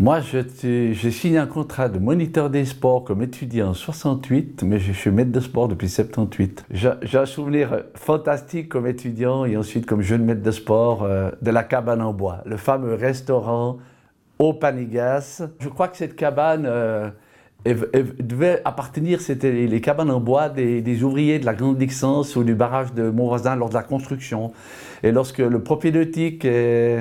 Moi, j'ai signé un contrat de moniteur des sports comme étudiant en 68, mais je suis maître de sport depuis 78. J'ai un souvenir fantastique comme étudiant et ensuite comme jeune maître de sport euh, de la cabane en bois, le fameux restaurant au Panigas. Je crois que cette cabane euh, devait appartenir, c'était les, cabanes en bois des, ouvriers de la Grande Dixence ou du barrage de Montvoisin lors de la construction. Et lorsque le propédeutique et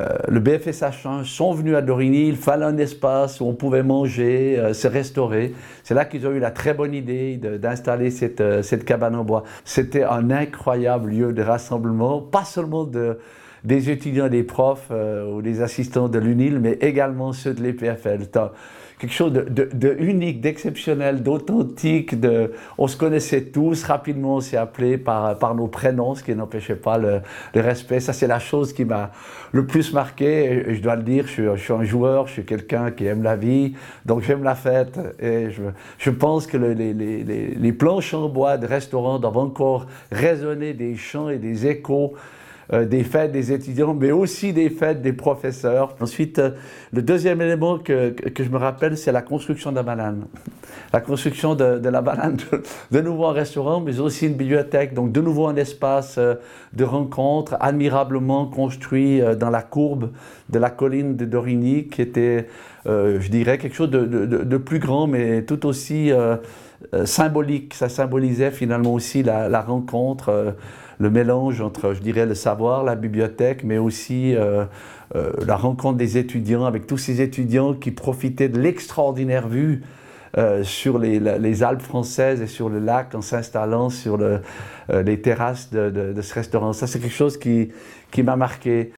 euh, le BFSH sont venus à Dorigny, il fallait un espace où on pouvait manger, euh, se restaurer. C'est là qu'ils ont eu la très bonne idée d'installer cette, cette cabane en bois. C'était un incroyable lieu de rassemblement, pas seulement de, des étudiants, des profs euh, ou des assistants de l'UNIL, mais également ceux de l'EPFL. Quelque chose de, unique, d'exceptionnel, d'authentique. De, on se connaissait tous, rapidement on s'est appelé par, par nos prénoms, ce qui n'empêchait pas le, respect. Ça, c'est la chose qui m'a le plus marqué. Et je dois le dire, je suis, un joueur, je suis quelqu'un qui aime la vie, donc j'aime la fête. Et je, je pense que les, les, les planches en bois de restaurants doivent encore résonner des chants et des échos des fêtes des étudiants, mais aussi des fêtes des professeurs. Ensuite, euh, le deuxième élément que, que je me rappelle, c'est la construction de la banane. La construction de, de la banane, de, nouveau un restaurant, mais aussi une bibliothèque. Donc, de nouveau un espace euh, de rencontre admirablement construit dans la courbe de la colline de Dorigny, qui était, je dirais, quelque chose de, de, plus grand, mais tout aussi symbolique. Ça symbolisait finalement aussi la, rencontre le mélange entre, je dirais, le savoir, la bibliothèque, mais aussi euh, euh, la rencontre des étudiants avec tous ces étudiants qui profitaient de l'extraordinaire vue euh, sur les, Alpes françaises et sur le lac en s'installant sur les terrasses de, ce restaurant. Ça, c'est quelque chose qui m'a marqué.